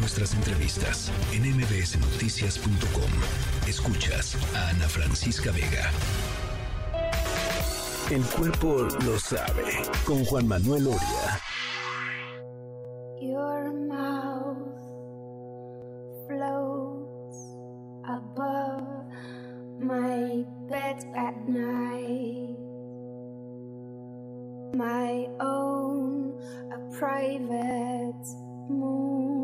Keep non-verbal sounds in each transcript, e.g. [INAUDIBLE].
nuestras entrevistas en mbsnoticias.com. Escuchas a Ana Francisca Vega. El cuerpo lo sabe con Juan Manuel Oria. Your mouth floats above my bed at night. My own, a private moon.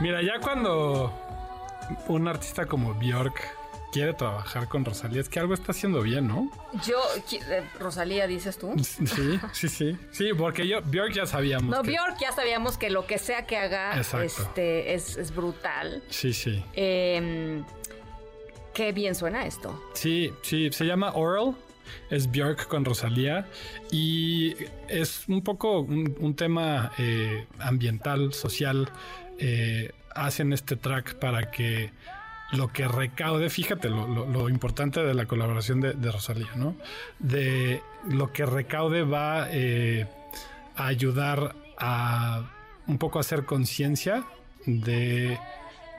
Mira, ya cuando un artista como Bjork quiere trabajar con Rosalía, es que algo está haciendo bien, ¿no? Yo, eh, Rosalía, dices tú. Sí, sí, sí. Sí, porque yo, Bjork ya sabíamos. No, que- Bjork ya sabíamos que lo que sea que haga Exacto. este, es, es brutal. Sí, sí. Eh, qué bien suena esto. Sí, sí, se llama Oral. Es Björk con Rosalía y es un poco un, tema eh, ambiental, social. Eh, hacen este track para que lo que recaude, fíjate lo, lo- importante de la colaboración de, de Rosalía, ¿no? De lo que recaude va eh, a ayudar a un poco hacer conciencia de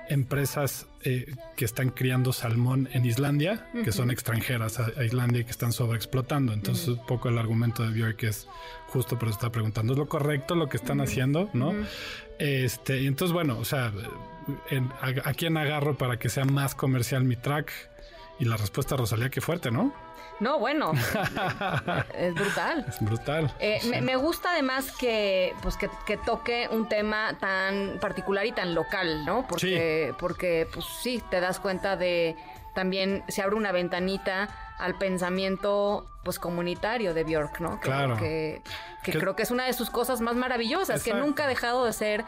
empresas eh, que están criando salmón en Islandia, que son extranjeras a, a Islandia y que están sobreexplotando. Entonces, un poco el argumento de Björk es justo por eso está preguntando, ¿es lo correcto lo que están haciendo? ¿No? Este, y entonces, bueno, o sea, en- a, a quién agarro para que sea más comercial mi track? Y la respuesta, Rosalía, qué fuerte, ¿no? No, bueno, [LAUGHS] es brutal. Es brutal. Eh, Sí. me, me gusta además que, pues que, que toque un tema tan particular y tan local, ¿no? Porque, porque pues sí, te das cuenta de también se abre una ventanita al pensamiento pues comunitario de Björk, ¿no? Que, Claro. Que, que creo que es una de sus cosas más maravillosas, que nunca ha dejado de ser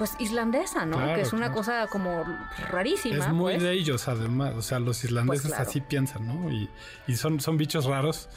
pues islandesa, ¿no? Claro, que es una claro. cosa como rarísima. Es muy pues. de ellos, además. O sea, los islandeses Pues claro. así piensan, ¿no? Y, y son, son bichos raros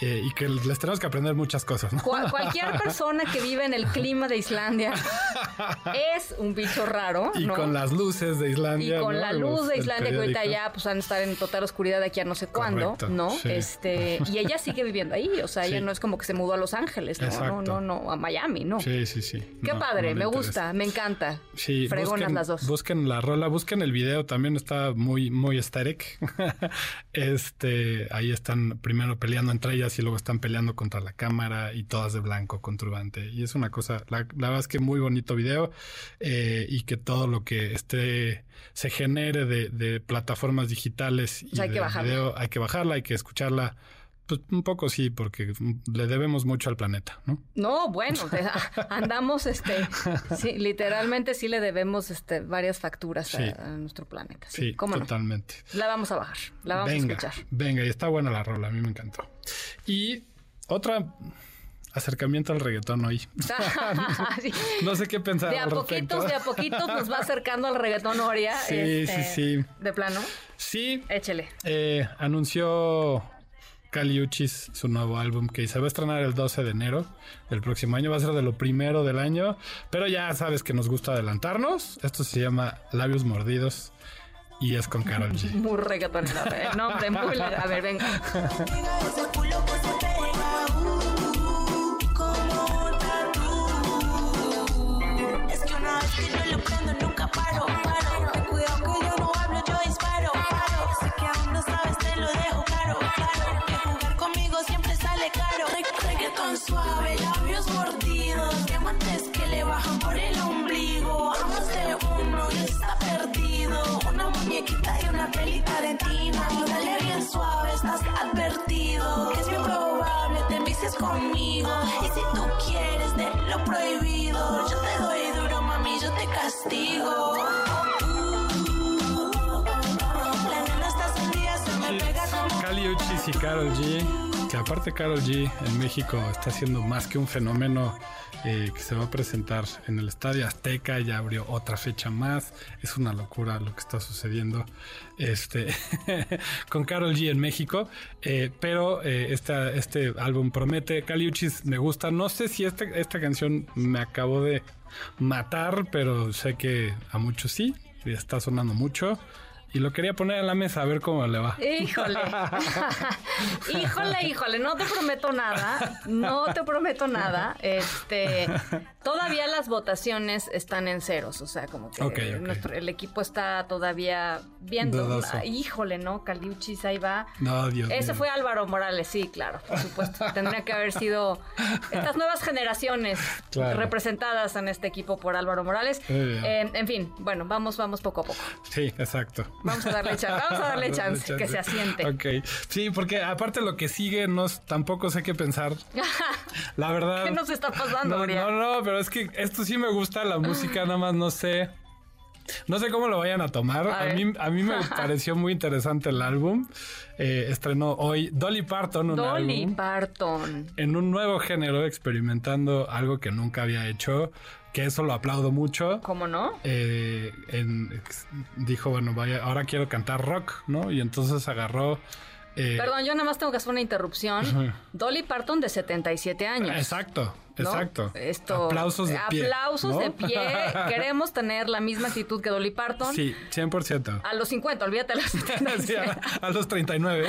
eh, y que les tenemos que aprender muchas cosas, ¿no? Cual- cualquier persona que vive en el clima de Islandia [LAUGHS] es un bicho raro, Y ¿no? con las luces de Y Islandia. con ¿no? la luz de Islandia, que ahorita ya pues van a estar en total oscuridad de aquí a no sé cuándo, Correcto, ¿no? sí. Este, y ella sigue viviendo ahí, o sea, ella no es como que se mudó a Los Ángeles, no, no, no, no, a Miami, no. Sí, sí, sí. Qué No, padre, me gusta, me encanta. Sí, Fregonas busquen, las dos. busquen la rola, busquen el video, también está muy, muy aesthetic. [LAUGHS] este, ahí están primero peleando entre ellas y luego están peleando contra la cámara y todas de blanco con turbante. Y es una cosa, la, la verdad es que muy bonito video eh, y que todo lo que esté se genere de, de plataformas digitales y sea, hay que de bajarla. video, hay que bajarla, hay que escucharla. Pues un poco sí, porque le debemos mucho al planeta, ¿no? No, bueno, [LAUGHS] andamos, este, sí, literalmente sí le debemos, este, varias facturas a- Sí. a, nuestro planeta. Sí, Sí, cómo no. totalmente. La vamos a bajar, la vamos venga, a escuchar. Venga, y está buena la rola, a mí me encantó. Y otra acercamiento al reggaetón hoy. [LAUGHS] [LAUGHS] No sé qué pensar De a al poquitos, de a poquitos nos va acercando al reggaetón Oria. Sí, este, sí, sí. De plano, Sí, échele. eh, anunció Caliuchis, su nuevo álbum que se va a estrenar el 12 de enero del próximo año. Va a ser de lo primero del año, pero ya sabes que nos gusta adelantarnos. Esto se llama Labios Mordidos y es con Carol G. [LAUGHS] Muy reggaetonero, ¿eh? el nombre muy legal. A ver, venga. Paro. Labios mordidos, diamantes que le bajan por el ombligo. A más de uno ya está perdido. Una muñequita y una peli Tarantino. Dale bien suave, estás advertido. Que es bien probable te envicies conmigo. Y si tú quieres de lo prohibido, yo te doy duro, mami, yo te castigo. La nena está encendida, se me pega como Kali Uchis y Carol G. Que aparte Carol G en México está siendo más que un fenómeno eh, que se va a presentar en el Estadio Azteca. Ya abrió otra fecha más. Es una locura lo que está sucediendo este, [LAUGHS] con Carol G en México. Eh, pero eh, esta- este álbum promete. Kali Uchis me gusta. No sé si este- esta canción me acabó de matar, pero sé que a muchos sí. Está sonando mucho. Y lo quería poner a la mesa a ver cómo le va. Híjole. [LAUGHS] híjole, híjole, no te prometo nada. No te prometo nada. Este, todavía las votaciones están en ceros, o sea, como que nuestro- el equipo está todavía viendo. Ah, Híjole, ¿no? Caliuchis ahí va. No, Dios Ese fue Álvaro Morales, sí, claro, por supuesto. Tendría que haber sido estas nuevas generaciones Claro. representadas en este equipo por Álvaro Morales. Eh, en fin, bueno, vamos, vamos poco a poco. Sí, exacto. Vamos a darle chance, vamos a darle chance, que se asiente. Ok. Sí, porque aparte lo que sigue, no, tampoco sé qué pensar. [LAUGHS] La verdad. ¿Qué nos está pasando, no, no, no, pero es que esto sí me gusta, la música, nada más no sé. No sé cómo lo vayan a tomar. A A, mí, a mí me [LAUGHS] pareció muy interesante el álbum. Eh, estrenó hoy Dolly Parton, un Dolly álbum Parton. en un nuevo género, experimentando algo que nunca había hecho, que eso lo aplaudo mucho. ¿Cómo no? eh, en- dijo, bueno, vaya, ahora quiero cantar rock, ¿no? Y entonces agarró... eh, Perdón, yo nada más tengo que hacer una interrupción. Dolly Parton de 77 años. Exacto, ¿no? exacto. Esto, Aplausos de pie. Aplausos ¿no? de pie. [LAUGHS] Queremos tener la misma actitud que Dolly Parton. Sí, 100%. A los 50, olvídate [LAUGHS] a los 70. Sí, a, a los 39.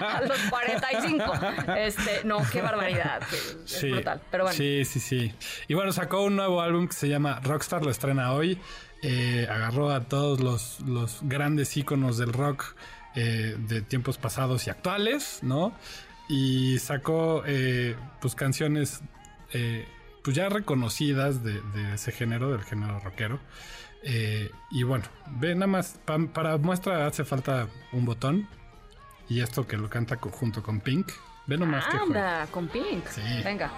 a los 45. Este, no, qué barbaridad. Es Sí, brutal. Pero bueno. Sí, sí, sí. Y bueno, sacó un nuevo álbum que se llama Rockstar, lo estrena hoy. Eh, agarró a todos los, los grandes íconos del rock eh, de tiempos pasados y actuales, ¿no? Y sacó eh, pues canciones eh, pues ya reconocidas de, de ese género, del género rockero. Eh, y bueno, ve nada más, pa- para muestra hace falta un botón. Y esto que lo canta junto con Pink. Ve nomás que juega. Anda, con Pink. Sí. Venga.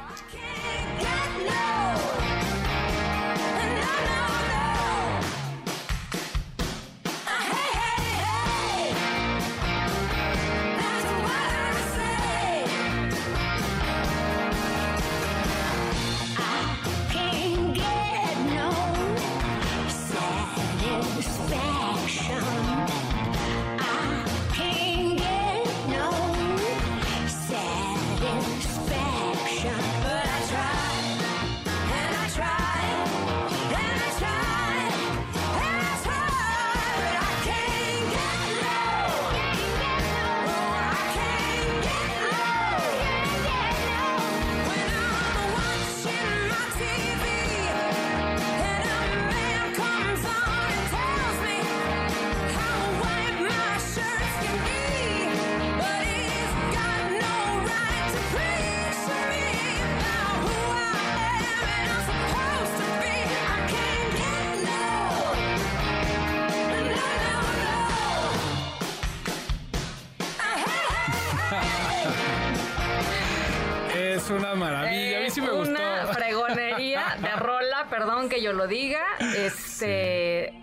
Perdón que yo lo diga. Este, eh,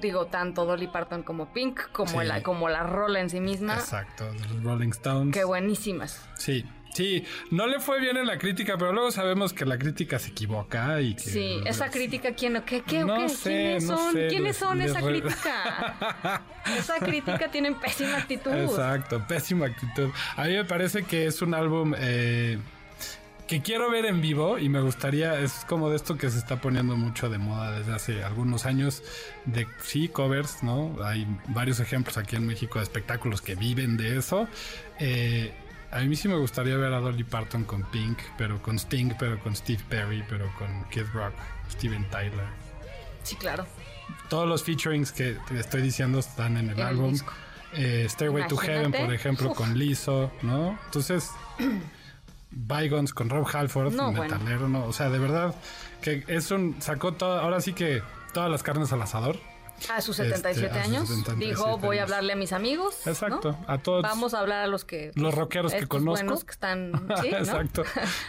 digo, tanto Dolly Parton como Pink, como, Sí. la, como la rola en sí misma. Exacto, los Rolling Stones. Qué buenísimas. Sí, sí. No le fue bien en la crítica, pero luego sabemos que la crítica se equivoca y que. Sí, esa crítica, ¿quién, qué, qué, No qué? sé, ¿Quiénes no son? sé, ¿Quiénes son les esa crítica? [LAUGHS] esa crítica tienen pésima actitud. Exacto, pésima actitud. A mí me parece que es un álbum eh, que quiero ver en vivo y me gustaría, es como de esto que se está poniendo mucho de moda desde hace algunos años, de sí, covers, ¿no? Hay varios ejemplos aquí en México de espectáculos que viven de eso. Eh, a mí sí me gustaría ver a Dolly Parton con Pink, pero con Sting, pero con Steve Perry, pero con Kid Rock, Steven Tyler. Sí, claro. Todos los featurings que te estoy diciendo están en el, El álbum. Eh, Stairway to Heaven, Imagínate. por ejemplo, Uf. con Lizzo, ¿no? Entonces, Bygones con Rob Halford, No, bueno. metalero, no, o sea, de verdad que es un sacó todo, ahora sí que todas las carnes al asador. A sus Este, 77 a sus años 77 dijo, voy a hablarle a mis amigos. ¿no? Exacto, a todos Vamos a hablar a los que... los rockeros que conozco. buenos que están... [LAUGHS] ¿sí? Exacto.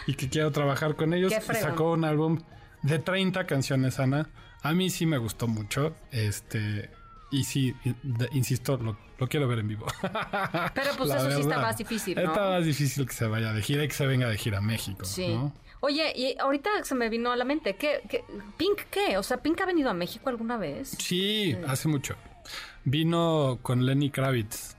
Y que quiero trabajar con ellos. Qué. Sacó un álbum de 30 canciones, Ana. A mí sí me gustó mucho. Este. Y sí, insisto, lo, lo quiero ver en vivo. [LAUGHS] Pero pues eso sí está más difícil, ¿no? Está más difícil que se vaya de gira y que se venga de gira a México. Sí. ¿no? Oye, y ahorita se me vino a la mente, ¿qué, qué, Pink qué? O sea, ¿Pink ha venido a México alguna vez? Sí, hace mucho. Vino con Lenny Kravitz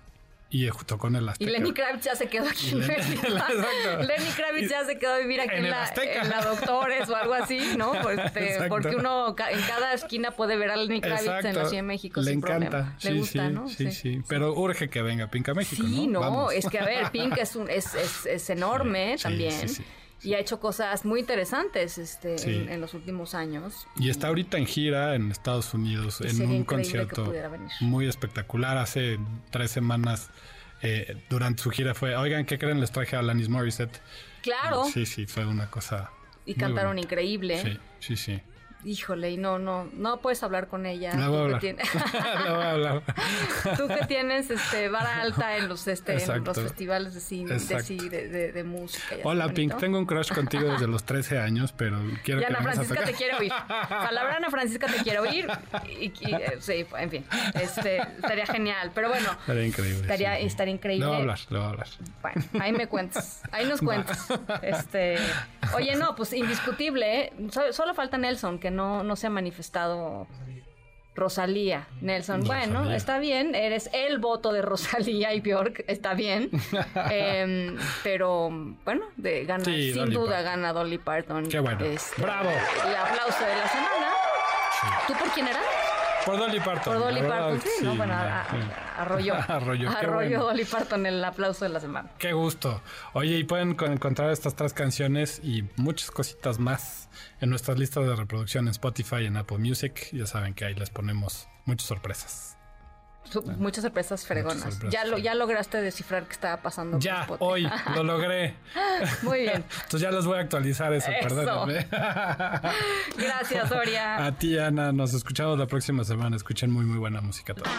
y tocó en el Y Azteca. Lenny Kravitz ya se quedó aquí en México. [LAUGHS] [LAUGHS] Lenny Kravitz ya se quedó a vivir aquí En la, en la Doctores o algo así, ¿no? [LAUGHS] Pues, este, porque uno ca- en cada esquina puede ver a Lenny Kravitz en la. Ciudad de México Le sin encanta. problema. Le gusta, sí, ¿no? sí, sí, Pero urge que venga Pink a México, Sí, ¿no? es que a ver, Pink es, un, es, es, es enorme Sí, también. Y ha hecho cosas muy interesantes este, Sí. en, en los últimos años. Y está ahorita en gira en Estados Unidos Y en un concierto muy espectacular. Hace tres semanas eh, durante su gira fue, oigan, ¿qué creen? Les traje a Alanis Morissette. Claro. Sí, sí, fue una cosa. Y cantaron increíble. Sí, sí, sí. Híjole, y no, no, no puedes hablar con ella. La voy a hablar. tienes- [LAUGHS] La voy a hablar. [LAUGHS] Tú que tienes este vara alta en los este en los festivales de cine, de, de, de- de música. Hola, bonito. Pink. Tengo un crush contigo desde los 13 años, pero quiero Y que Ana Francisca te quiere oír. Palabra Ana Francisca te quiere oír. Y, y, eh, sí, en fin. Este, estaría genial. Pero bueno, Estaría increíble. estaría, sí, estaría increíble. Le voy a hablar, le voy a hablar. Bueno, ahí me cuentas, ahí nos cuentas. Este, oye, no, pues indiscutible, ¿eh? So- solo falta Nelson, que no, no se ha manifestado Rosalía. Nelson, bueno, está bien, eres el voto de Rosalía y Bjork, está bien. [LAUGHS] Em, pero bueno, de, gana, Sí, sin Dolly duda Parton. gana Dolly Parton. Qué bueno. Este, Bravo. El aplauso de la semana. ¿Tú por quién era? Por Dolly Parton. Por Dolly Parton, sí, ¿no? Bueno, a- a- sí. arrolló. [LAUGHS] Arrolló, qué Arrolló bueno. Dolly Parton el aplauso de la semana. Qué gusto. Oye, y pueden co- encontrar estas tres canciones y muchas cositas más en nuestras listas de reproducción en Spotify y en Apple Music. Ya saben que ahí les ponemos muchas sorpresas. Su- Muchas sorpresas fregonas. sorpresas ya, lo, ya lograste descifrar qué estaba pasando. con Ya, Spotify. hoy lo [LAUGHS] logré. Muy bien. Entonces ya les voy a actualizar eso, Eso. perdónenme. [LAUGHS] Gracias, Doria. A ti, Ana, nos escuchamos la próxima semana. Escuchen muy, muy buena música todos.